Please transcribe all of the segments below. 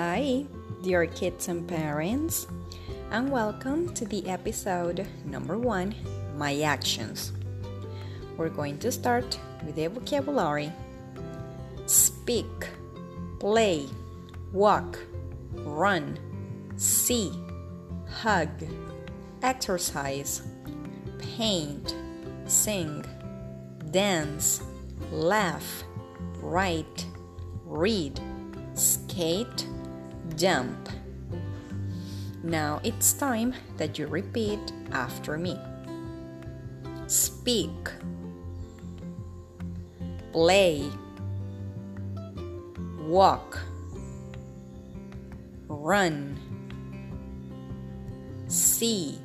Hi, dear kids and parents, and welcome to the episode number one My Actions. We're going to start with the vocabulary speak, play, walk, run, see, hug, exercise, paint, sing, dance, laugh, write, read, skate, jump. Now it's time that you repeat after me. Speak, play, walk, run, see,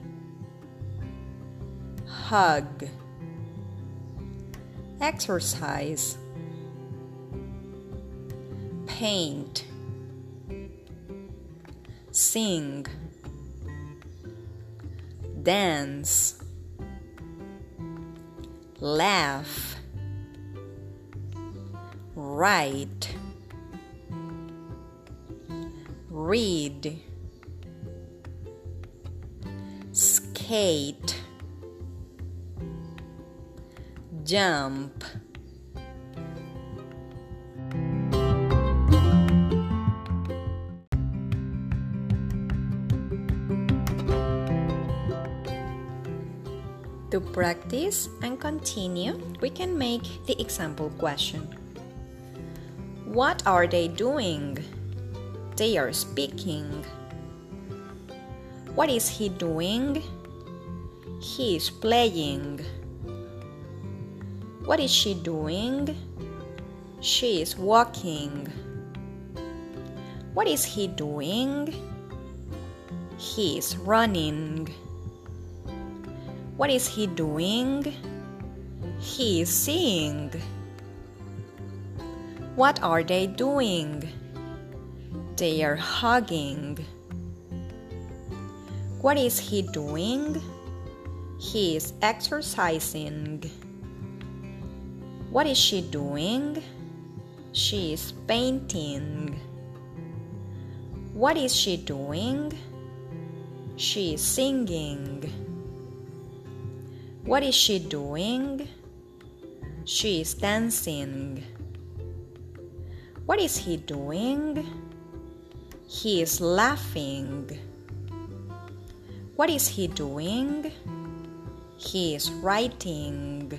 hug, exercise, paint, sing, dance, laugh, write, read, skate, jump. To practice and continue, we can make the example question What are they doing? They are speaking. What is he doing? He is playing. What is she doing? She is walking. What is he doing? He is running. What is he doing? He is seeing. What are they doing? They are hugging. What is he doing? He is exercising. What is she doing? She is painting. What is she doing? She is singing. What is she doing? She is dancing. What is he doing? He is laughing. What is he doing? He is writing.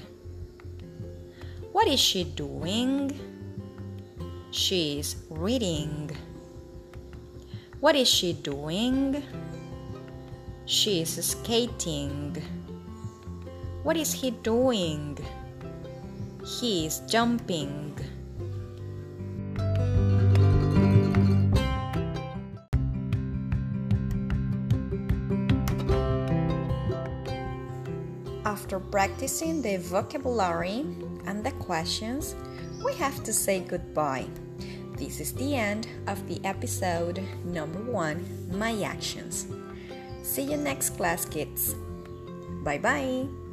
What is she doing? She is reading. What is she doing? She is skating. What is he doing? He is jumping. After practicing the vocabulary and the questions, we have to say goodbye. This is the end of the episode number one My Actions. See you next class, kids. Bye bye.